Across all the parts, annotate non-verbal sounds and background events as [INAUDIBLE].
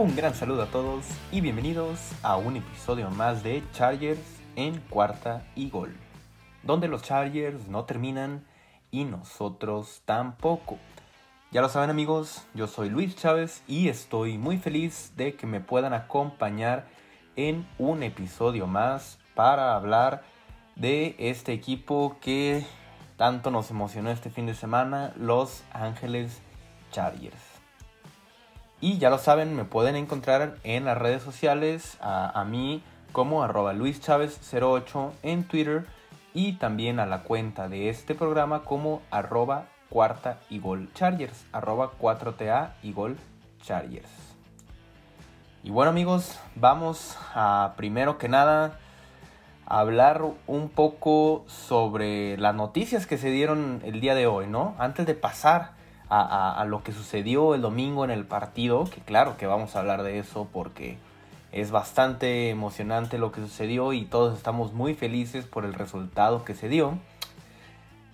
Un gran saludo a todos y bienvenidos a un episodio más de Chargers en cuarta y gol, donde los Chargers no terminan y nosotros tampoco. Ya lo saben amigos, yo soy Luis Chávez y estoy muy feliz de que me puedan acompañar en un episodio más para hablar de este equipo que tanto nos emocionó este fin de semana, Los Ángeles Chargers. Y ya lo saben, me pueden encontrar en las redes sociales a, mí como arroba luischavez08 en Twitter y también a la cuenta de este programa como arroba cuarta y gol chargers, arroba 4TA y gol chargers. Y bueno amigos, vamos a primero que nada hablar un poco sobre las noticias que se dieron el día de hoy, ¿no? Antes de pasar a, lo que sucedió el domingo en el partido, que claro que vamos a hablar de eso porque es bastante emocionante lo que sucedió y todos estamos muy felices por el resultado que se dio.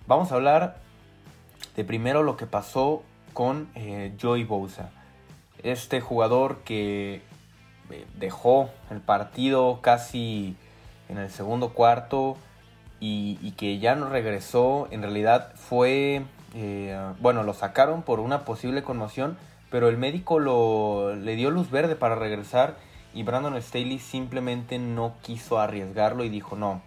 Vamos a hablar de primero lo que pasó con eh, Joey Bosa. Este jugador que eh, dejó el partido casi en el segundo cuarto y, y que ya no regresó, en realidad fue eh, bueno, lo sacaron por una posible conmoción, pero el médico le dio luz verde para regresar y Brandon Staley simplemente no quiso arriesgarlo y dijo no.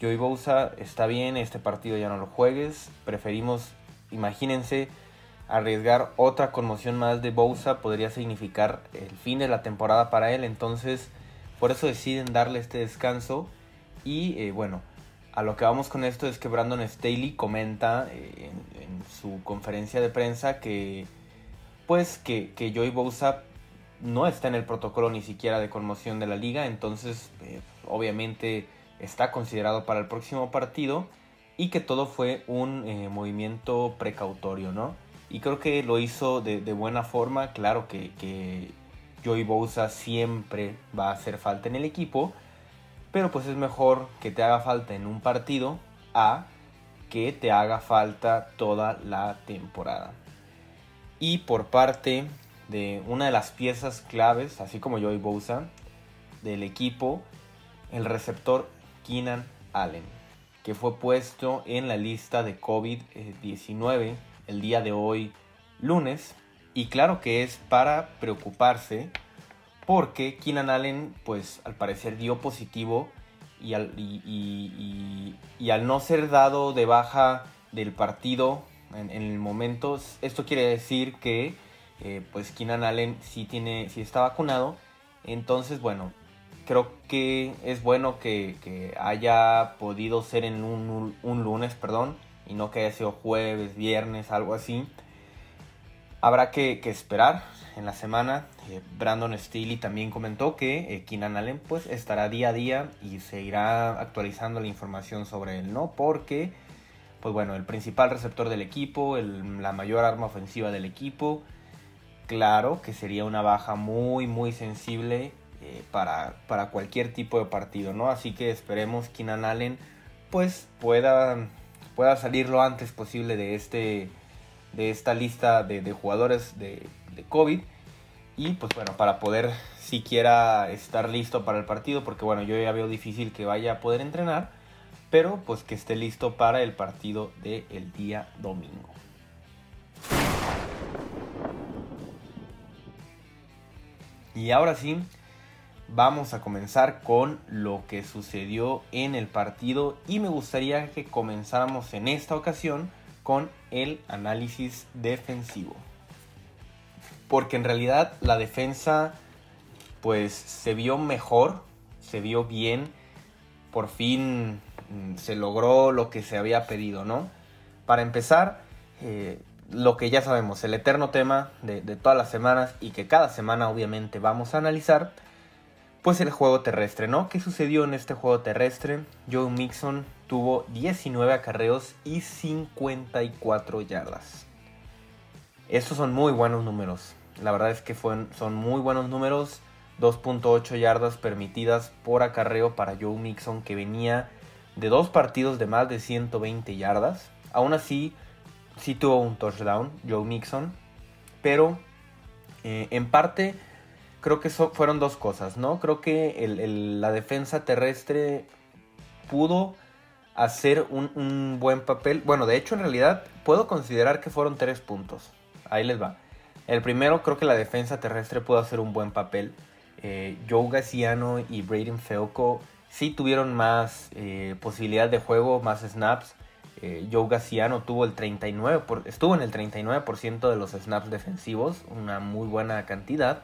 Joey Bosa está bien, este partido ya no lo juegues. Preferimos, imagínense, arriesgar otra conmoción más de Bosa podría significar el fin de la temporada para él. Entonces, por eso deciden darle este descanso. Y eh, bueno, a lo que vamos con esto es que Brandon Staley comenta eh, en, su conferencia de prensa que pues que, que Joey Bosa no está en el protocolo ni siquiera de conmoción de la liga, entonces eh, obviamente está considerado para el próximo partido y que todo fue un eh, movimiento precautorio, ¿no? Y creo que lo hizo de, de buena forma, claro que, que Joey Bosa siempre va a hacer falta en el equipo, pero pues es mejor que te haga falta en un partido a que te haga falta toda la temporada. Y por parte de una de las piezas claves, así como Joey Bosa, del equipo, el receptor Keenan Allen, que fue puesto en la lista de COVID-19 el día de hoy, lunes. Y claro que es para preocuparse porque Keenan Allen, pues al parecer dio positivo y al, y, al no ser dado de baja del partido en, el momento, esto quiere decir que eh, pues Keenan Allen sí, tiene, sí está vacunado. Entonces, bueno, creo que es bueno que, haya podido ser en un, un, lunes, perdón, y no que haya sido jueves, viernes, algo así. Habrá que, esperar en la semana. Eh, Brandon Steele también comentó que eh, Keenan Allen pues estará día a día y se irá actualizando la información sobre él, ¿no? Porque, pues bueno, el principal receptor del equipo, la mayor arma ofensiva del equipo, claro que sería una baja muy, muy sensible eh, para, para, cualquier tipo de partido, ¿no? Así que esperemos Keenan Allen pues pueda, pueda salir lo antes posible de este de esta lista de jugadores de, de COVID. Y pues bueno, para poder siquiera estar listo para el partido, porque bueno, yo ya veo difícil que vaya a poder entrenar, pero pues que esté listo para el partido del día domingo. Y ahora sí, vamos a comenzar con lo que sucedió en el partido y me gustaría que comenzáramos en esta ocasión con el análisis defensivo porque en realidad la defensa pues se vio mejor, se vio bien, por fin mm, se logró lo que se había pedido, ¿no? Para empezar, eh, lo que ya sabemos, el eterno tema de, todas las semanas y que cada semana obviamente vamos a analizar, pues el juego terrestre, ¿no? ¿Qué sucedió en este juego terrestre? Joe Mixon tuvo 19 acarreos y 54 yardas. Estos son muy buenos números. La verdad es que son muy buenos números. 2.8 yardas permitidas por acarreo para Joe Mixon que venía de dos partidos de más de 120 yardas. Aún así, sí tuvo un touchdown Joe Mixon. Pero eh, en parte creo que eso fueron dos cosas, ¿no? Creo que la defensa terrestre pudo hacer un, buen papel. Bueno, de hecho, en realidad, puedo considerar que fueron tres puntos. Ahí les va. El primero, creo que la defensa terrestre pudo hacer un buen papel. Eh, Joe Gaciano y Braden Feoco sí tuvieron más eh, posibilidad de juego, más snaps. Eh, Joe Gaciano tuvo el 39 estuvo en el 39% de los snaps defensivos, una muy buena cantidad.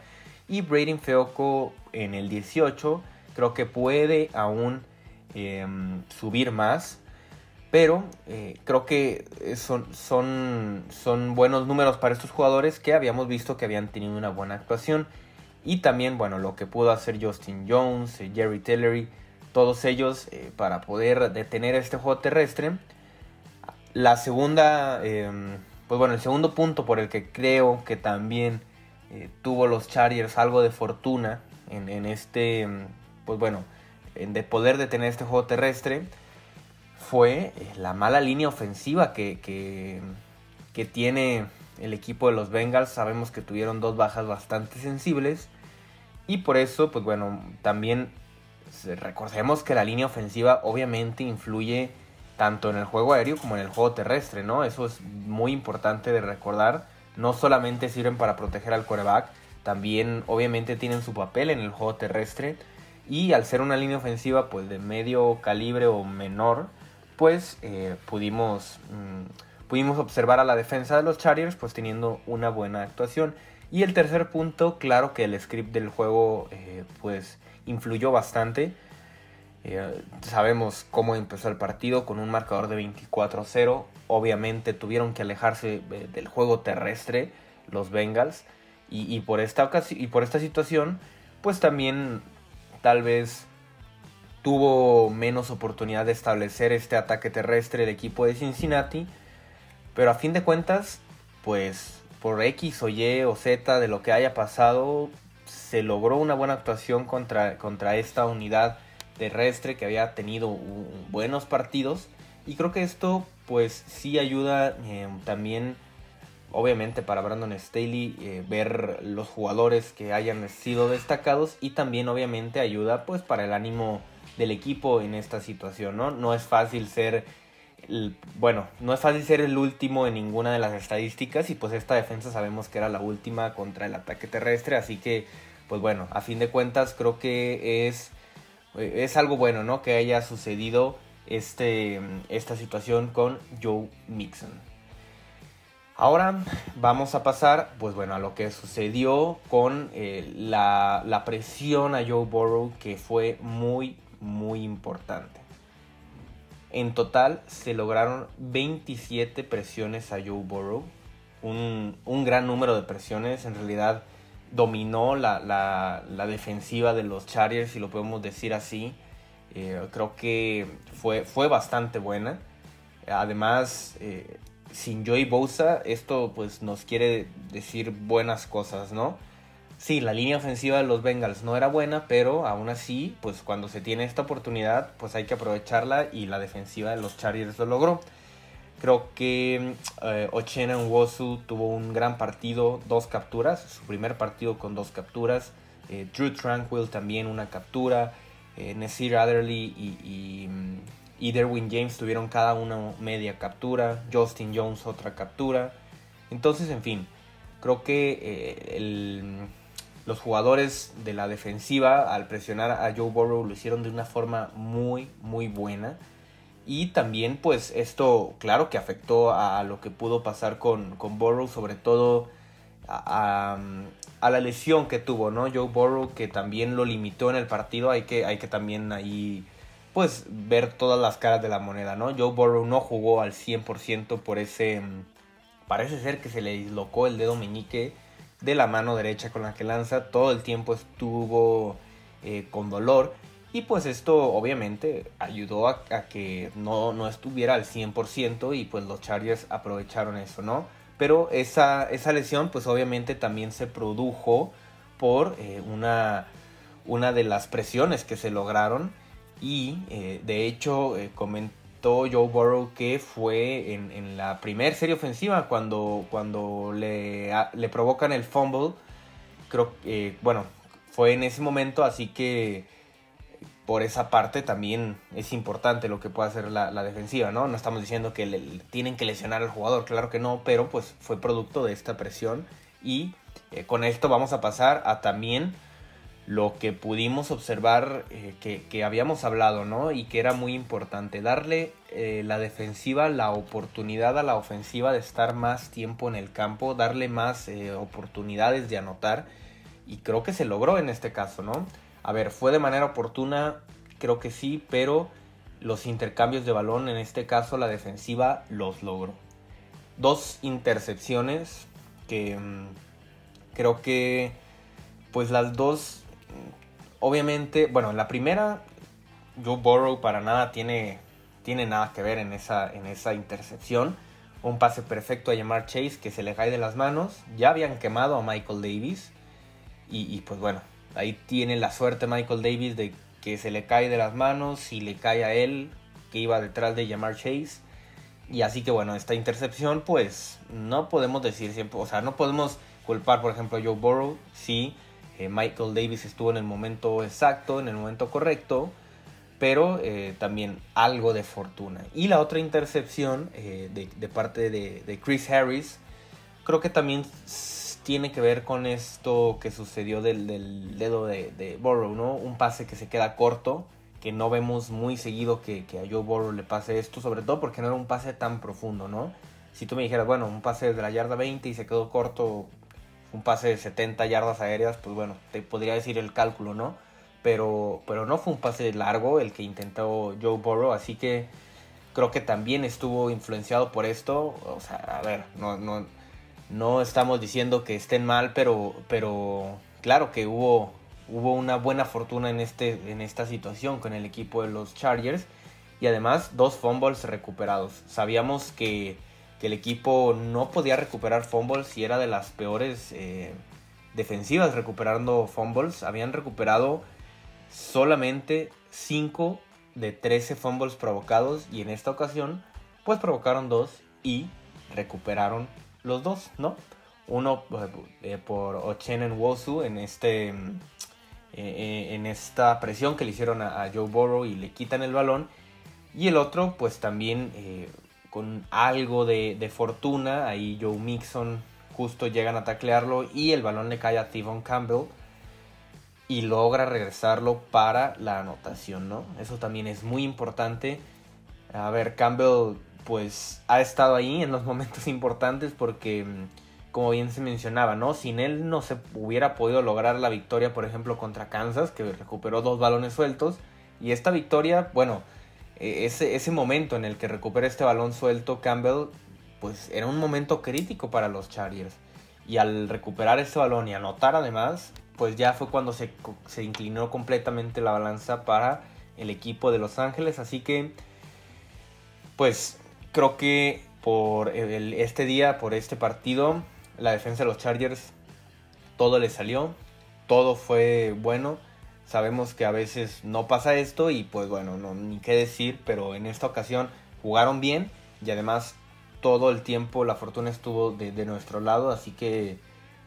Y Braden Feoco en el 18, creo que puede aún em, subir más. Pero eh, creo que son, son, son buenos números para estos jugadores que habíamos visto que habían tenido una buena actuación. Y también, bueno, lo que pudo hacer Justin Jones, eh, Jerry Tillery, todos ellos para poder detener este juego terrestre. La segunda, em, pues bueno, el segundo punto por el que creo que también eh, tuvo los Chargers algo de fortuna en, este, em, pues bueno, en de poder detener este juego terrestre, fue eh, la mala línea ofensiva que, que, tiene el equipo de los Bengals. Sabemos que tuvieron dos bajas bastante sensibles. Y por eso, pues bueno, también recordemos que la línea ofensiva obviamente influye tanto en el juego aéreo como en el juego terrestre, ¿no? Eso es muy importante de recordar. No solamente sirven para proteger al quarterback, también obviamente tienen su papel en el juego terrestre. Y al ser una línea ofensiva pues de medio calibre o menor, pues eh, pudimos, mm, pudimos observar a la defensa de los Chargers pues teniendo una buena actuación. Y el tercer punto, claro que el script del juego eh, pues influyó bastante. Eh, sabemos cómo empezó el partido con un marcador de 24-0. Obviamente tuvieron que alejarse del juego terrestre los Bengals. Y, por esta y por esta situación, pues también tal vez tuvo menos oportunidad de establecer este ataque terrestre el equipo de Cincinnati. Pero a fin de cuentas, pues por X o Y o Z de lo que haya pasado, se logró una buena actuación contra, contra esta unidad terrestre que había tenido buenos partidos y creo que esto pues sí ayuda eh, también obviamente para Brandon Staley eh, ver los jugadores que hayan sido destacados y también obviamente ayuda pues para el ánimo del equipo en esta situación, ¿no? No es fácil ser el, bueno, no es fácil ser el último en ninguna de las estadísticas y pues esta defensa sabemos que era la última contra el ataque terrestre, así que pues bueno, a fin de cuentas creo que es eh, es algo bueno, ¿no? Que haya sucedido este, esta situación con Joe Mixon. Ahora vamos a pasar, pues bueno, a lo que sucedió con eh, la, la presión a Joe Burrow, que fue muy, muy importante. En total se lograron 27 presiones a Joe Burrow. Un, un, gran número de presiones. En realidad dominó la, la, defensiva de los Chargers, si lo podemos decir así. Eh, creo que fue, fue bastante buena. Además, eh, sin Joey Bosa, esto pues nos quiere decir buenas cosas, ¿no? Sí, la línea ofensiva de los Bengals no era buena, pero aún así, pues cuando se tiene esta oportunidad, pues hay que aprovecharla y la defensiva de los Chargers lo logró. Creo que eh, Ochena Nwosu tuvo un gran partido, dos capturas, su primer partido con dos capturas. Eh, Drew Tranquil también una captura. Eh, Nasir y, y, Derwin James tuvieron cada uno media captura. Justin Jones otra captura. Entonces, en fin, creo que eh, los jugadores de la defensiva al presionar a Joe Burrow lo hicieron de una forma muy, muy buena. Y también, pues, esto, claro que afectó a lo que pudo pasar con, con Burrow, sobre todo a, la lesión que tuvo, ¿no? Joe Burrow, que también lo limitó en el partido. Hay que, hay que también ahí, ver todas las caras de la moneda, ¿no? Joe Burrow no jugó al 100% por ese. Parece ser que se le dislocó el dedo meñique de la mano derecha con la que lanza. Todo el tiempo estuvo eh, con dolor. Y pues esto obviamente ayudó a, que no, no, estuviera al 100% y pues los Chargers aprovecharon eso, ¿no? Pero esa, esa lesión pues obviamente también se produjo por eh, una, una de las presiones que se lograron y eh, de hecho eh, comentó Joe Burrow que fue en, la primera serie ofensiva cuando, cuando le, le provocan el fumble, creo que, bueno, fue en ese momento, así que por esa parte también es importante lo que pueda hacer la, defensiva, ¿no? No estamos diciendo que le, tienen que lesionar al jugador, claro que no, pero pues fue producto de esta presión y eh, con esto vamos a pasar a también lo que pudimos observar eh, que, habíamos hablado, ¿no? Y que era muy importante, darle eh, la defensiva la oportunidad a la ofensiva de estar más tiempo en el campo, darle más eh, oportunidades de anotar. Y creo que se logró en este caso, ¿no? A ver, fue de manera oportuna, creo que sí, pero los intercambios de balón, en este caso la defensiva, los logró. Dos intercepciones que mm, creo que pues las dos obviamente, bueno, en la primera, Joe Burrow para nada tiene, tiene nada que ver en esa, en esa intercepción. Un pase perfecto a llamar Chase que se le cae de las manos. Ya habían quemado a Michael Davis. Y, pues bueno, ahí tiene la suerte Michael Davis de que se le cae de las manos y le cae a él que iba detrás de llamar Chase. Y así que bueno, esta intercepción pues no podemos decir siempre, o sea, no podemos culpar por ejemplo a Joe Burrow. Sí, Michael Davis estuvo en el momento exacto, en el momento correcto, pero eh, también algo de fortuna. Y la otra intercepción eh, de, parte de, Chris Harris, creo que también tiene que ver con esto que sucedió del, dedo de, de Burrow, ¿no? Un pase que se queda corto, que no vemos muy seguido que, que, a Joe Burrow le pase esto, sobre todo porque no era un pase tan profundo, ¿no? Si tú me dijeras, bueno, un pase desde la yarda 20 y se quedó corto, un pase de 70 yardas aéreas, pues bueno, te podría decir el cálculo, ¿no? Pero, pero no fue un pase largo el que intentó Joe Burrow, así que creo que también estuvo influenciado por esto. O sea, a ver, no, no, no estamos diciendo que estén mal, pero, pero claro que hubo, hubo una buena fortuna en, este, en esta situación con el equipo de los Chargers. Y además dos fumbles recuperados. Sabíamos que que el equipo no podía recuperar fumbles y era de las peores eh, defensivas recuperando fumbles. Habían recuperado solamente 5 de 13 fumbles provocados y en esta ocasión pues provocaron dos y recuperaron los dos, ¿no? Uno eh, por Ochen Wosu en este eh, en esta presión que le hicieron a, Joe Burrow y le quitan el balón y el otro pues también con algo de, fortuna. Ahí Joe Mixon justo llegan a taclearlo y el balón le cae a Tivon Campbell y logra regresarlo para la anotación, ¿no? Eso también es muy importante. A ver, Campbell pues ha estado ahí en los [LAUGHS] momentos importantes porque como bien se mencionaba, ¿no? Sin él no se hubiera podido lograr la victoria, por ejemplo, contra Kansas, que recuperó dos balones sueltos. Y esta victoria, bueno, ese, ese momento en el que recupera este balón suelto Campbell, pues era un momento crítico para los Chargers. Y al recuperar ese balón y anotar además, pues ya fue cuando se, se inclinó completamente la balanza para el equipo de Los Ángeles. Así que, pues creo que por este día, por este partido, la defensa de los Chargers, todo le salió, todo fue bueno Sabemos que a veces no pasa esto y pues bueno, no, ni qué decir, pero en esta ocasión jugaron bien y además todo el tiempo la fortuna estuvo de, nuestro lado, así que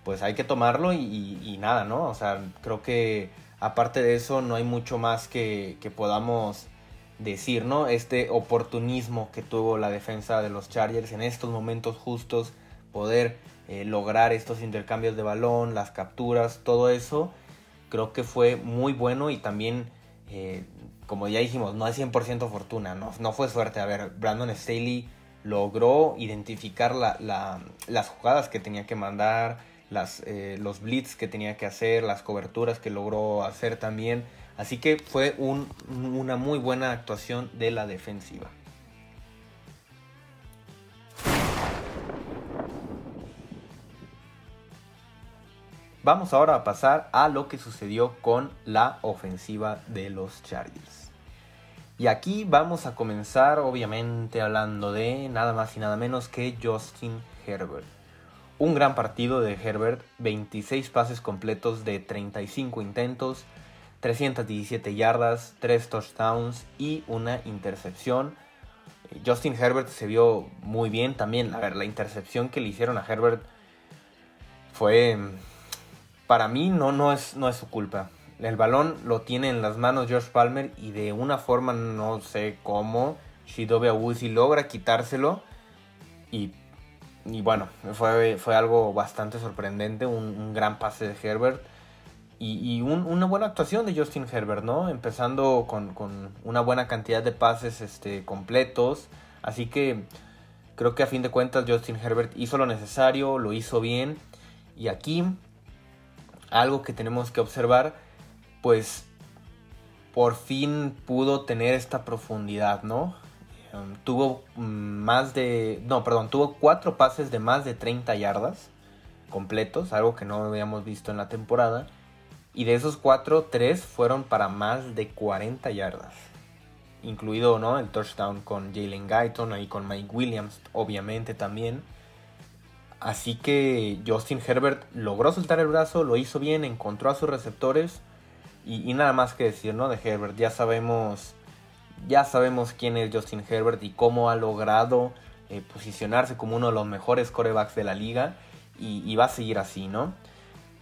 pues hay que tomarlo y, nada, ¿no? O sea, creo que aparte de eso no hay mucho más que, podamos decir, ¿no? Este oportunismo que tuvo la defensa de los Chargers en estos momentos justos, poder eh, lograr estos intercambios de balón, las capturas, todo eso creo que fue muy bueno y también, eh, como ya dijimos, no es 100% fortuna, no, no fue suerte. A ver, Brandon Staley logró identificar las jugadas que tenía que mandar, las, eh, los blitz que tenía que hacer, las coberturas que logró hacer también. Así que fue una muy buena actuación de la defensiva. Vamos ahora a pasar a lo que sucedió con la ofensiva de los Chargers. Y aquí vamos a comenzar obviamente hablando de nada más y nada menos que Justin Herbert. Un gran partido de Herbert, 26 pases completos de 35 intentos, 317 yardas, 3 touchdowns y una intercepción. Justin Herbert se vio muy bien también. A ver, la intercepción que le hicieron a Herbert fue para mí no, no, es, no es su culpa. El balón lo tiene en las manos Josh Palmer y de una forma no sé cómo Shidobe Awuzie logra quitárselo y, y bueno, fue, fue, algo bastante sorprendente, un, gran pase de Herbert y, una buena actuación de Justin Herbert, ¿no? Empezando con, con, una buena cantidad de pases este, completos, así que creo que a fin de cuentas Justin Herbert hizo lo necesario, lo hizo bien y aquí algo que tenemos que observar pues por fin pudo tener esta profundidad, ¿no? Um, tuvo más de, no, perdón, tuvo cuatro pases de más de 30 yardas completos, algo que no habíamos visto en la temporada. Y de esos cuatro, tres fueron para más de 40 yardas. Incluido ¿no? el touchdown con Jalen Guyton, ahí con Mike Williams, obviamente también. Así que Justin Herbert logró soltar el brazo, lo hizo bien, encontró a sus receptores y, nada más que decir, ¿no? De Herbert. Ya sabemos. Ya sabemos quién es Justin Herbert y cómo ha logrado eh, posicionarse como uno de los mejores corebacks de la liga. Y, va a seguir así, ¿no?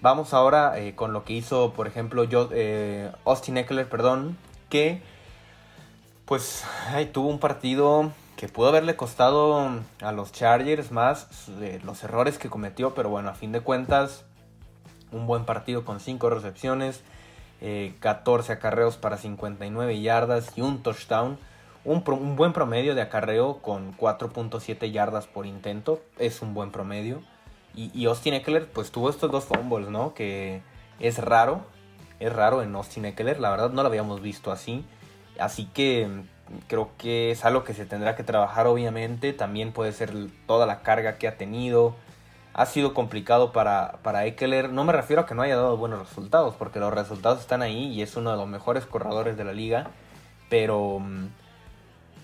Vamos ahora eh, con lo que hizo, por ejemplo, yo, eh, Austin Eckler, perdón, que pues tuvo un partido que pudo haberle costado a los Chargers más los errores que cometió, pero bueno, a fin de cuentas, un buen partido con 5 recepciones, 14 eh, acarreos para 59 yardas y un touchdown. Un, buen promedio de acarreo con 4.7 yardas por intento. Es un buen promedio. Y, Austin Eckler pues tuvo estos dos fumbles, ¿no? Que es raro. Es raro en Austin Eckler. La verdad no lo habíamos visto así. Así que creo que es algo que se tendrá que trabajar obviamente. También puede ser toda la carga que ha tenido ha sido complicado para, para Eckler. No me refiero a que no haya dado buenos resultados, porque los resultados están ahí y es uno de los mejores corredores de la liga. Pero, mm,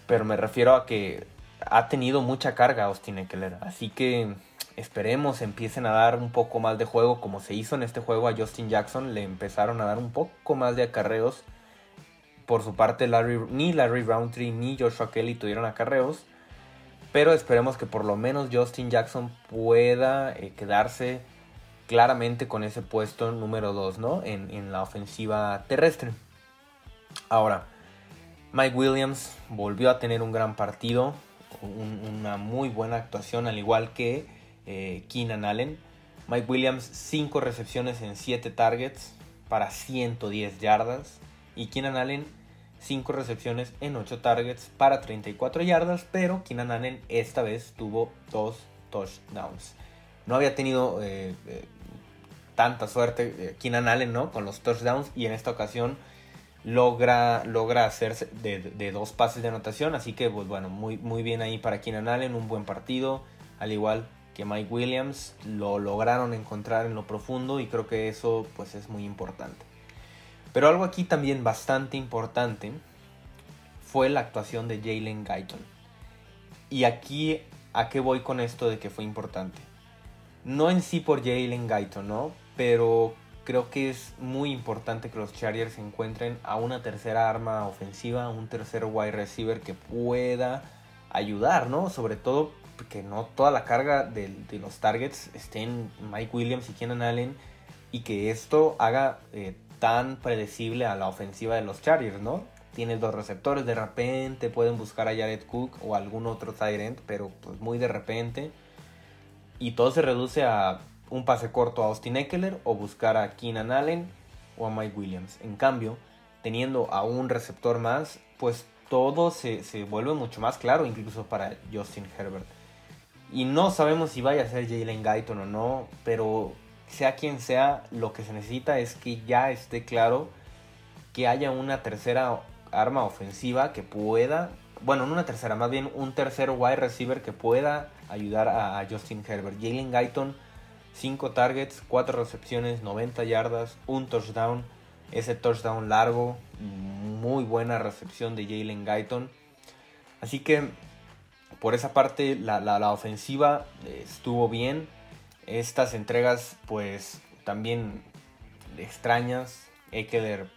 pero me refiero a que ha tenido mucha carga Austin Eckler. Así que esperemos empiecen a dar un poco más de juego, como se hizo en este juego a Justin Jackson. Le empezaron a dar un poco más de acarreos. Por su parte, ni Larry Roundtree ni Joshua Kelly tuvieron acarreos. Pero esperemos que por lo menos Justin Jackson pueda eh, quedarse claramente con ese puesto número 2 ¿no? en, la ofensiva terrestre. Ahora, Mike Williams volvió a tener un gran partido, una muy buena actuación, al igual que eh, Keenan Allen. Mike Williams, 5 recepciones en 7 targets para 110 yardas. Y Keenan Allen, 5 recepciones en 8 targets para 34 yardas, pero Keenan Allen esta vez tuvo 2 touchdowns. No había tenido eh, eh, tanta suerte eh, Keenan Allen ¿no? con los touchdowns y en esta ocasión logra, logra hacerse de, dos pases de anotación, así que pues bueno, muy, muy bien ahí para Keenan Allen, un buen partido, al igual que Mike Williams, lo lograron encontrar en lo profundo y creo que eso pues es muy importante. Pero algo aquí también bastante importante fue la actuación de Jalen Guyton. Y aquí, ¿a qué voy con esto de que fue importante? No en sí por Jalen Guyton, ¿no? Pero creo que es muy importante que los Chargers encuentren a una tercera arma ofensiva, un tercer wide receiver que pueda ayudar, ¿no? Sobre todo que no toda la carga de, los targets esté en Mike Williams y Keenan Allen y que esto haga eh, tan predecible a la ofensiva de los Chargers, ¿no? Tienes dos receptores, de repente pueden buscar a Jared Cook o algún otro tight pero pues muy de repente. Y todo se reduce a un pase corto a Austin Eckler o buscar a Keenan Allen o a Mike Williams. En cambio, teniendo a un receptor más, pues todo se, se vuelve mucho más claro, incluso para Justin Herbert. Y no sabemos si vaya a ser Jalen Guyton o no, pero sea quien sea, lo que se necesita es que ya esté claro que haya una tercera arma ofensiva que pueda, bueno, no una tercera, más bien un tercer wide receiver que pueda ayudar a, Justin Herbert. Jalen Guyton, 5 targets, 4 recepciones, 90 yardas, un touchdown. Ese touchdown largo, muy buena recepción de Jalen Guyton. Así que por esa parte la, la ofensiva estuvo bien estas entregas, pues también extrañas. Eckler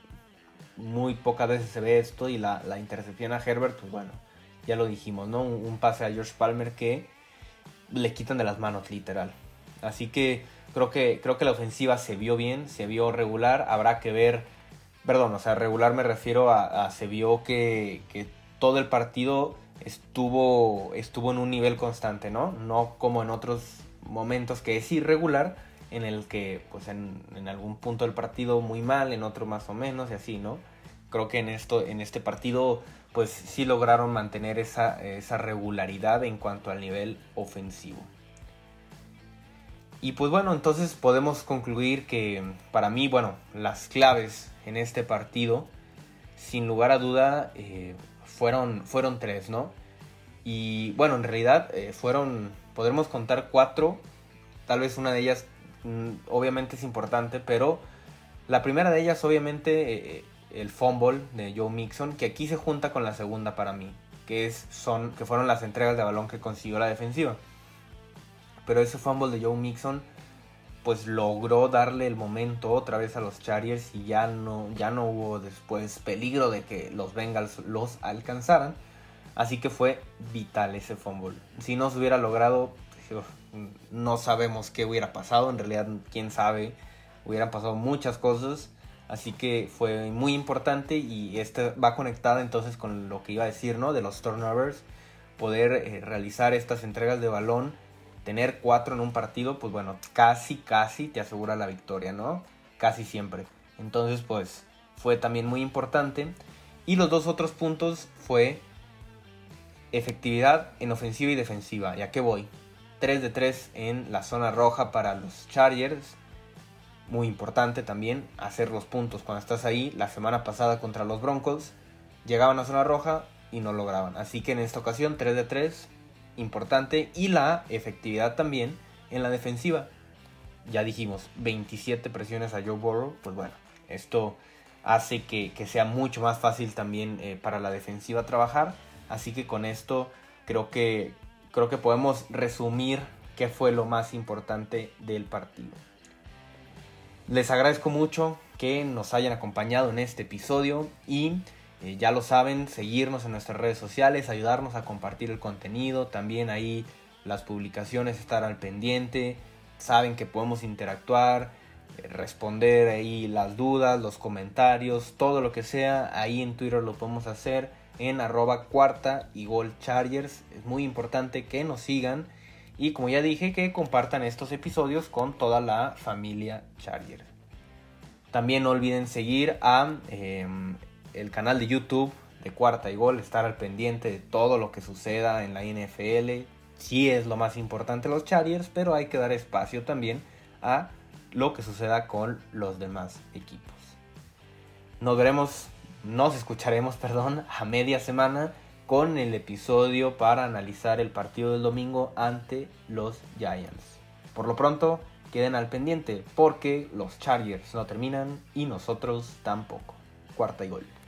muy pocas veces se ve esto y la, intercepción a Herbert, pues bueno, ya lo dijimos, ¿no? Un, pase a George Palmer que le quitan de las manos, literal. Así que creo que, creo que la ofensiva se vio bien, se vio regular. Habrá que ver, perdón, o sea, regular me refiero a, se vio que, que, todo el partido estuvo, estuvo en un nivel constante, ¿no? No como en otros momentos que es irregular, en el que pues en, en algún punto del partido muy mal, en otro más o menos y así, ¿no? Creo que en, esto, en este partido pues sí lograron mantener esa, esa regularidad en cuanto al nivel ofensivo. Y pues bueno, entonces podemos concluir que para mí, bueno, las claves en este partido, sin lugar a duda, eh, fueron, fueron tres, ¿no? Y bueno, en realidad eh, fueron, podremos contar cuatro, tal vez una de ellas mm, obviamente es importante, pero la primera de ellas obviamente eh, el fumble de Joe Mixon, que aquí se junta con la segunda para mí, que, es, son, que fueron las entregas de balón que consiguió la defensiva. Pero ese fumble de Joe Mixon pues logró darle el momento otra vez a los Chargers y ya no, ya no hubo después peligro de que los Bengals los alcanzaran. Así que fue vital ese fumble. Si no se hubiera logrado, no sabemos qué hubiera pasado. En realidad, quién sabe. Hubieran pasado muchas cosas. Así que fue muy importante y este va conectada entonces con lo que iba a decir, ¿no? De los turnovers. Poder eh, realizar estas entregas de balón, tener cuatro en un partido, pues bueno, casi, casi te asegura la victoria, ¿no? Casi siempre. Entonces, pues fue también muy importante. Y los dos otros puntos fue efectividad en ofensiva y defensiva. ¿Ya qué voy? 3 de 3 en la zona roja para los Chargers muy importante también hacer los puntos cuando estás ahí. La semana pasada contra los Broncos llegaban a zona roja y no lograban. Así que en esta ocasión 3 de 3, importante. Y la efectividad también en la defensiva. Ya dijimos, 27 presiones a Joe Burrow. Pues bueno, esto hace que, sea mucho más fácil también eh, para la defensiva trabajar. Así que con esto creo que, creo que podemos resumir qué fue lo más importante del partido. Les agradezco mucho que nos hayan acompañado en este episodio y eh, ya lo saben, seguirnos en nuestras redes sociales, ayudarnos a compartir el contenido, también ahí las publicaciones, estar al pendiente, saben que podemos interactuar, eh, responder ahí las dudas, los comentarios, todo lo que sea, ahí en Twitter lo podemos hacer en arroba cuarta y gol chargers. Es muy importante que nos sigan y como ya dije, que compartan estos episodios con toda la familia Charger. También no olviden seguir a em, el canal de YouTube de Cuarta y Gol, estar al pendiente de todo lo que suceda en la NFL. Sí es lo más importante los Chargers, pero hay que dar espacio también a lo que suceda con los demás equipos. Nos veremos, nos escucharemos, [LAUGHS] perdón, a media semana con el episodio para analizar el partido del domingo ante los Giants. Por lo pronto, queden al pendiente porque los Chargers no terminan y nosotros tampoco. Cuarta y gol.